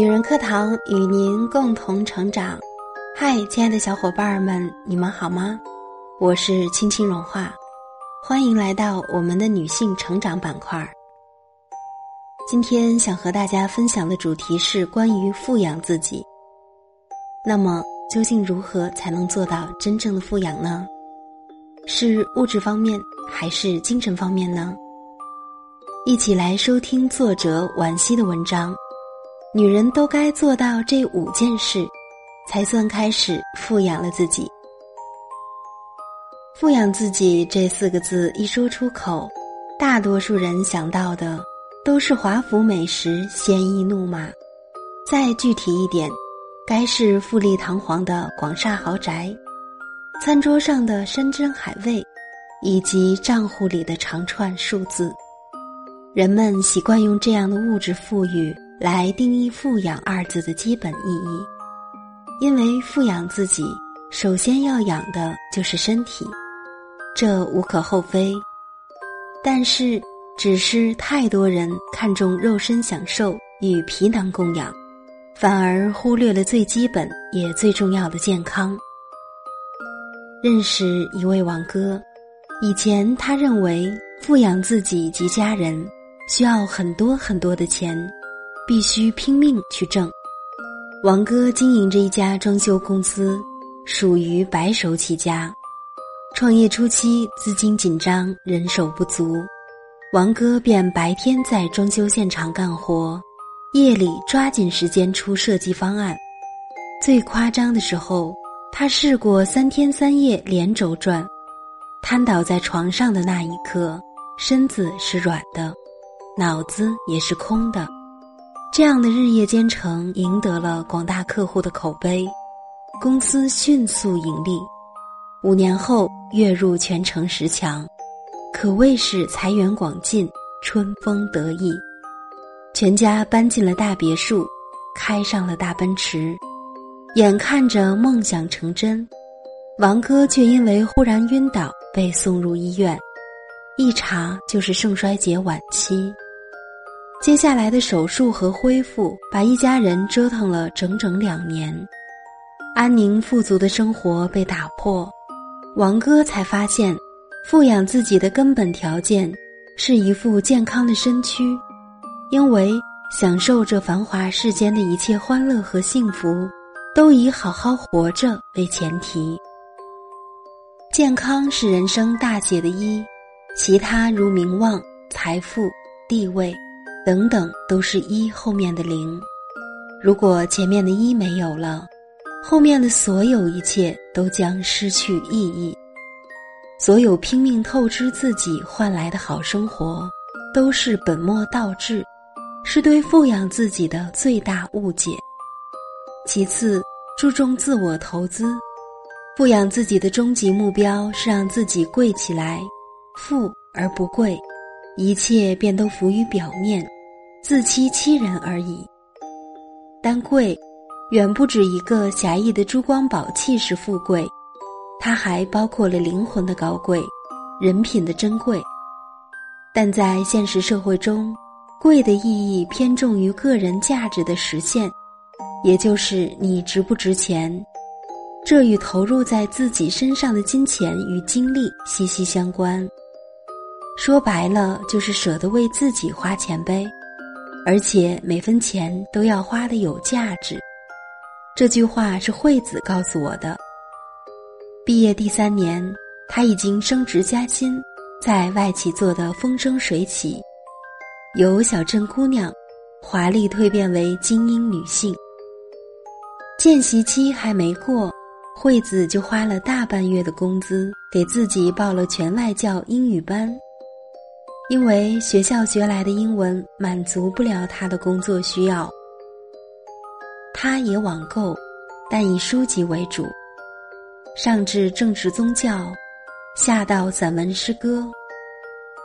女人课堂与您共同成长。嗨，亲爱的小伙伴们，你们好吗？我是青青融化，欢迎来到我们的女性成长板块。今天想和大家分享的主题是关于富养自己。那么，究竟如何才能做到真正的富养呢？是物质方面还是精神方面呢？一起来收听作者惋惜的文章。女人都该做到这五件事，才算开始富养了自己。富养自己这四个字一说出口，大多数人想到的都是华服美食、鲜衣怒马。再具体一点，该是富丽堂皇的广厦豪宅，餐桌上的山珍海味，以及账户里的长串数字。人们习惯用这样的物质富裕。来定义“富养”二字的基本意义，因为富养自己，首先要养的就是身体，这无可厚非。但是，只是太多人看重肉身享受与皮囊供养，反而忽略了最基本也最重要的健康。认识一位王哥，以前他认为富养自己及家人需要很多很多的钱。必须拼命去挣。王哥经营着一家装修公司，属于白手起家。创业初期资金紧张，人手不足，王哥便白天在装修现场干活，夜里抓紧时间出设计方案。最夸张的时候，他试过三天三夜连轴转，瘫倒在床上的那一刻，身子是软的，脑子也是空的。这样的日夜兼程，赢得了广大客户的口碑，公司迅速盈利。五年后跃入全城十强，可谓是财源广进，春风得意。全家搬进了大别墅，开上了大奔驰，眼看着梦想成真，王哥却因为忽然晕倒被送入医院，一查就是肾衰竭晚期。接下来的手术和恢复，把一家人折腾了整整两年，安宁富足的生活被打破。王哥才发现，富养自己的根本条件是一副健康的身躯，因为享受这繁华世间的一切欢乐和幸福，都以好好活着为前提。健康是人生大写的一，其他如名望、财富、地位。等等，都是一后面的零。如果前面的一没有了，后面的所有一切都将失去意义。所有拼命透支自己换来的好生活，都是本末倒置，是对富养自己的最大误解。其次，注重自我投资，富养自己的终极目标是让自己贵起来，富而不贵。一切便都浮于表面，自欺欺人而已。但贵，远不止一个狭义的珠光宝气是富贵，它还包括了灵魂的高贵，人品的珍贵。但在现实社会中，贵的意义偏重于个人价值的实现，也就是你值不值钱。这与投入在自己身上的金钱与精力息息相关。说白了，就是舍得为自己花钱呗，而且每分钱都要花的有价值。这句话是惠子告诉我的。毕业第三年，他已经升职加薪，在外企做的风生水起，由小镇姑娘华丽蜕变为精英女性。见习期还没过，惠子就花了大半月的工资给自己报了全外教英语班。因为学校学来的英文满足不了他的工作需要，他也网购，但以书籍为主，上至政治宗教，下到散文诗歌，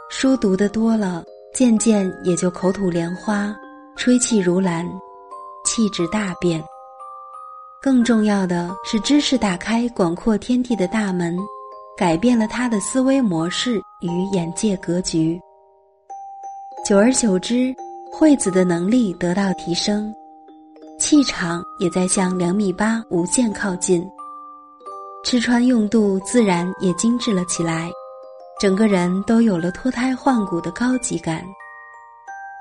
书读的多了，渐渐也就口吐莲花，吹气如兰，气质大变。更重要的是，知识打开广阔天地的大门，改变了他的思维模式与眼界格局。久而久之，惠子的能力得到提升，气场也在向两米八无限靠近。吃穿用度自然也精致了起来，整个人都有了脱胎换骨的高级感。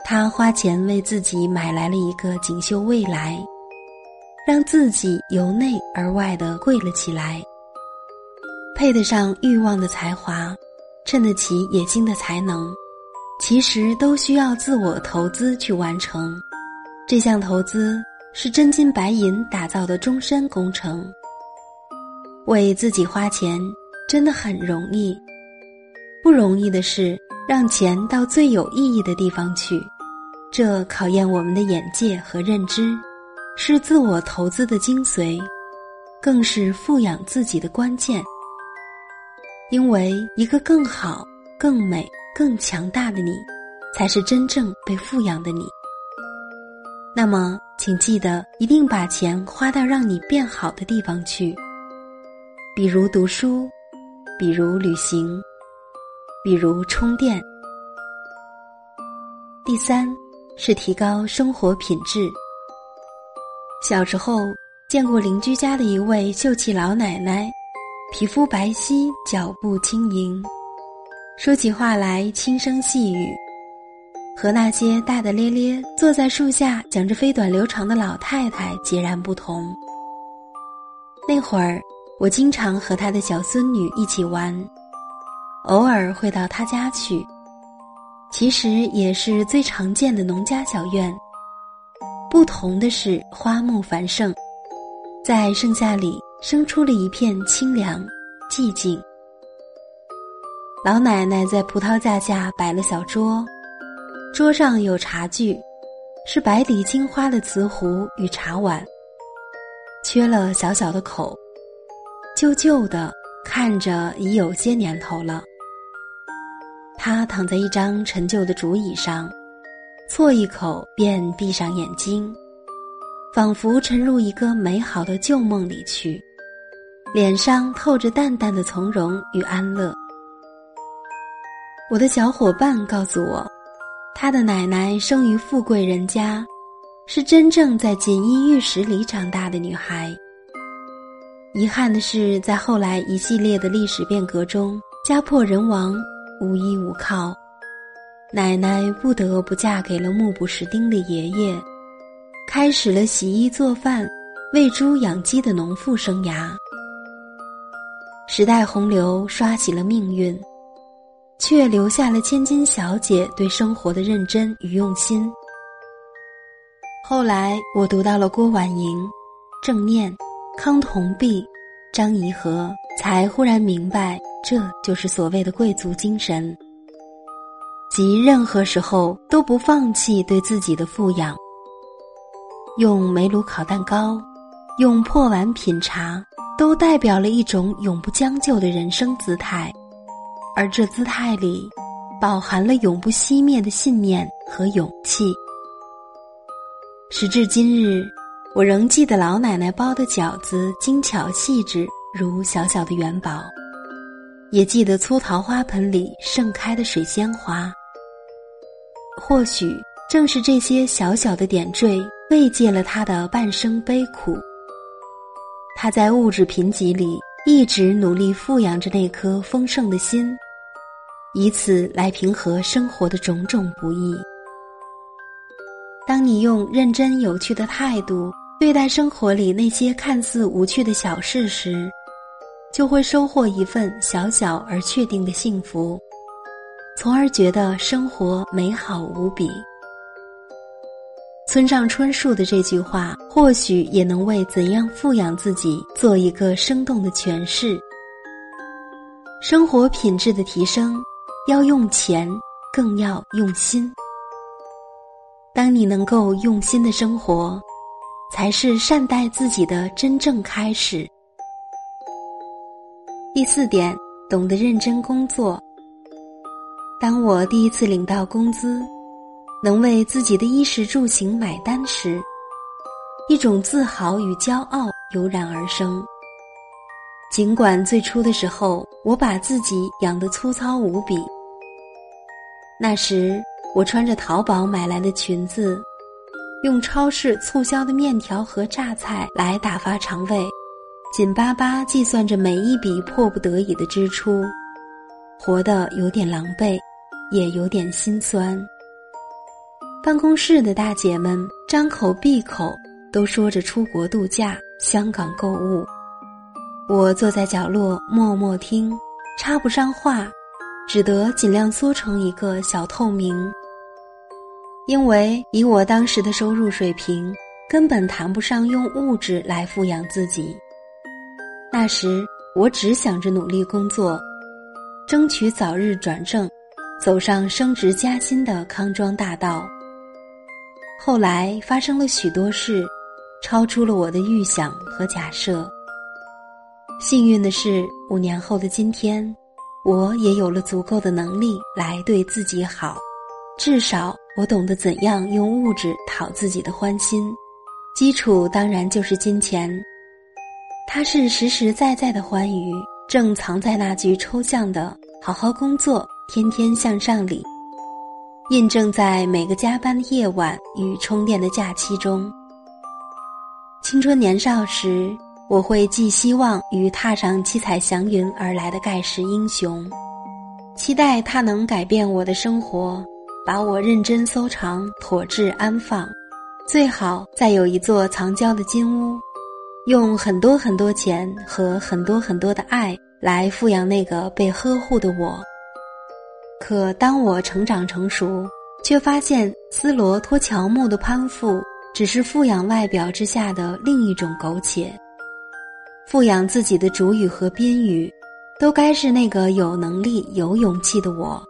他花钱为自己买来了一个锦绣未来，让自己由内而外的贵了起来。配得上欲望的才华，衬得起野心的才能，其实都需要自我投资去完成。这项投资是真金白银打造的终身工程。为自己花钱真的很容易，不容易的是让钱到最有意义的地方去，这考验我们的眼界和认知，是自我投资的精髓，更是富养自己的关键。因为一个更好、更美、更强大的你，才是真正被富养的你。那么，请记得一定把钱花到让你变好的地方去。比如读书，比如旅行，比如充电。第三是提高生活品质。小时候见过邻居家的一位秀气老奶奶，皮肤白皙，脚步轻盈，说起话来轻声细语，和那些大大咧咧坐在树下讲着飞短流长的老太太截然不同。那会儿。我经常和他的小孙女一起玩，偶尔会到他家去。其实也是最常见的农家小院，不同的是花木繁盛，在盛夏里生出了一片清凉寂静。老奶奶在葡萄架下摆了小桌，桌上有茶具，是白底金花的瓷壶与茶碗，缺了小小的口。旧旧的，看着已有些年头了。他躺在一张陈旧的竹椅上，啜一口便闭上眼睛，仿佛沉入一个美好的旧梦里去，脸上透着淡淡的从容与安乐。我的小伙伴告诉我，他的奶奶生于富贵人家，是真正在锦衣玉食里长大的女孩。遗憾的是，在后来一系列的历史变革中，家破人亡，无依无靠，奶奶不得不嫁给了目不识丁的爷爷，开始了洗衣做饭、喂猪养鸡的农妇生涯。时代洪流刷洗了命运，却留下了千金小姐对生活的认真与用心。后来，我读到了郭婉莹，正念。康同弼、张怡和才忽然明白，这就是所谓的贵族精神，即任何时候都不放弃对自己的富养。用煤炉烤蛋糕，用破碗品茶，都代表了一种永不将就的人生姿态，而这姿态里，饱含了永不熄灭的信念和勇气。时至今日。我仍记得老奶奶包的饺子精巧细致如小小的元宝，也记得粗陶花盆里盛开的水仙花。或许正是这些小小的点缀，慰藉了她的半生悲苦。她在物质贫瘠里一直努力富养着那颗丰盛的心，以此来平和生活的种种不易。当你用认真有趣的态度。对待生活里那些看似无趣的小事时，就会收获一份小小而确定的幸福，从而觉得生活美好无比。村上春树的这句话，或许也能为怎样富养自己做一个生动的诠释。生活品质的提升，要用钱，更要用心。当你能够用心的生活。才是善待自己的真正开始。第四点，懂得认真工作。当我第一次领到工资，能为自己的衣食住行买单时，一种自豪与骄傲油然而生。尽管最初的时候，我把自己养得粗糙无比。那时，我穿着淘宝买来的裙子。用超市促销的面条和榨菜来打发肠胃，紧巴巴计算着每一笔迫不得已的支出，活得有点狼狈，也有点心酸。办公室的大姐们张口闭口都说着出国度假、香港购物，我坐在角落默默听，插不上话，只得尽量缩成一个小透明。因为以我当时的收入水平，根本谈不上用物质来富养自己。那时我只想着努力工作，争取早日转正，走上升职加薪的康庄大道。后来发生了许多事，超出了我的预想和假设。幸运的是，五年后的今天，我也有了足够的能力来对自己好，至少。我懂得怎样用物质讨自己的欢心，基础当然就是金钱。它是实实在在的欢愉，正藏在那句抽象的“好好工作，天天向上”里，印证在每个加班的夜晚与充电的假期中。青春年少时，我会寄希望于踏上七彩祥云而来的盖世英雄，期待他能改变我的生活。把我认真收藏、妥置安放，最好再有一座藏娇的金屋，用很多很多钱和很多很多的爱来富养那个被呵护的我。可当我成长成熟，却发现斯罗托乔木的攀附只是富养外表之下的另一种苟且。富养自己的主语和宾语，都该是那个有能力、有勇气的我。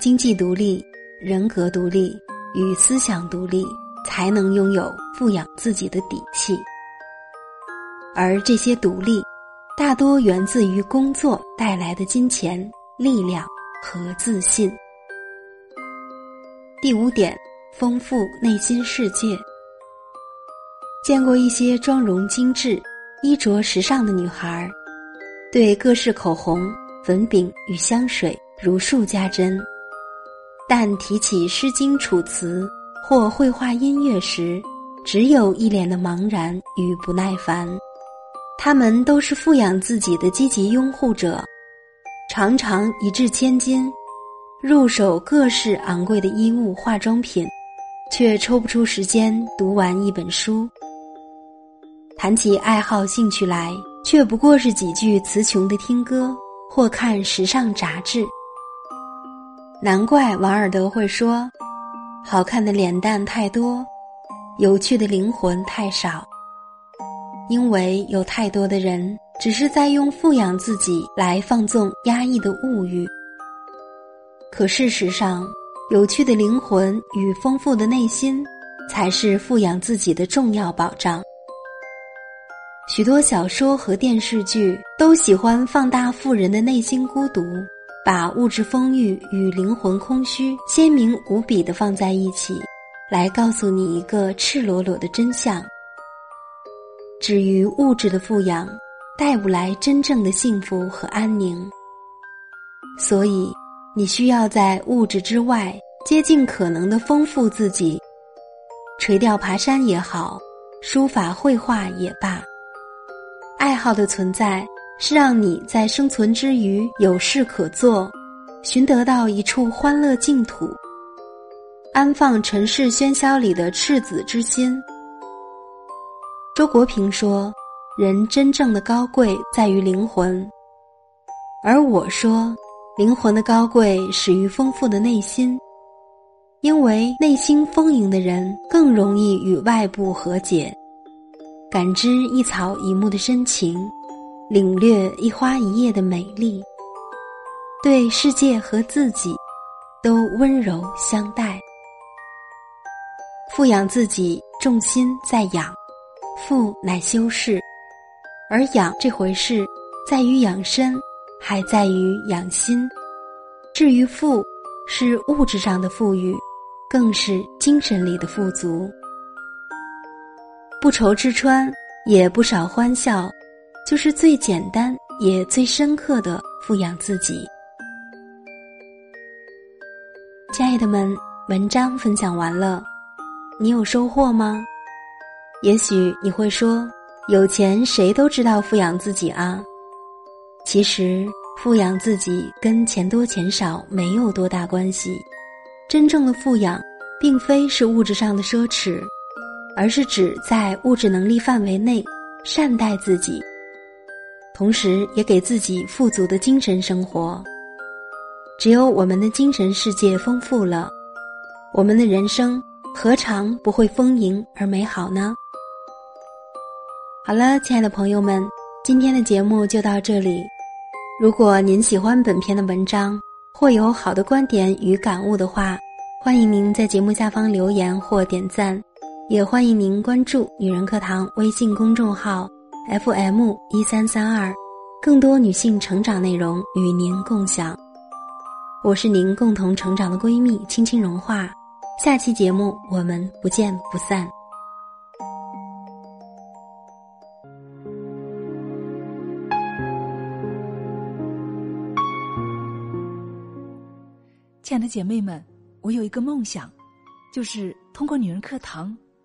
经济独立、人格独立与思想独立，才能拥有富养自己的底气。而这些独立，大多源自于工作带来的金钱、力量和自信。第五点，丰富内心世界。见过一些妆容精致、衣着时尚的女孩，对各式口红、粉饼与香水如数家珍。但提起《诗经》《楚辞》或绘画音乐时，只有一脸的茫然与不耐烦。他们都是富养自己的积极拥护者，常常一掷千金，入手各式昂贵的衣物、化妆品，却抽不出时间读完一本书。谈起爱好兴趣来，却不过是几句词穷的听歌或看时尚杂志。难怪王尔德会说：“好看的脸蛋太多，有趣的灵魂太少。”因为有太多的人只是在用富养自己来放纵压抑的物欲。可事实上，有趣的灵魂与丰富的内心，才是富养自己的重要保障。许多小说和电视剧都喜欢放大富人的内心孤独。把物质丰裕与灵魂空虚鲜明无比的放在一起，来告诉你一个赤裸裸的真相。至于物质的富养，带不来真正的幸福和安宁。所以，你需要在物质之外，竭尽可能的丰富自己。垂钓、爬山也好，书法、绘画也罢，好的存在。是让你在生存之余有事可做，寻得到一处欢乐净土，安放尘世喧嚣里的赤子之心。周国平说：“人真正的高贵在于灵魂。”而我说：“灵魂的高贵始于丰富的内心，因为内心丰盈的人更容易与外部和解，感知一草一木的深情。”领略一花一叶的美丽，对世界和自己都温柔相待。富养自己，重心在养，富乃修饰，而养这回事，在于养身，还在于养心。至于富，是物质上的富裕，更是精神里的富足。不愁吃穿，也不少欢笑。就是最简单也最深刻的富养自己。亲爱的们，文章分享完了，你有收获吗？也许你会说，有钱谁都知道富养自己啊。其实，富养自己跟钱多钱少没有多大关系。真正的富养，并非是物质上的奢侈，而是指在物质能力范围内善待自己，同时也给自己富足的精神生活。只有我们的精神世界丰富了，我们的人生何尝不会丰盈而美好呢？好了，亲爱的朋友们，今天的节目就到这里。如果您喜欢本篇的文章，或有好的观点与感悟的话，欢迎您在节目下方留言或点赞，也欢迎您关注“女人课堂”微信公众号 FM 一三三二，更多女性成长内容与您共享。我是您共同成长的闺蜜青青融化，下期节目我们不见不散。亲爱的姐妹们，我有一个梦想，就是通过女人课堂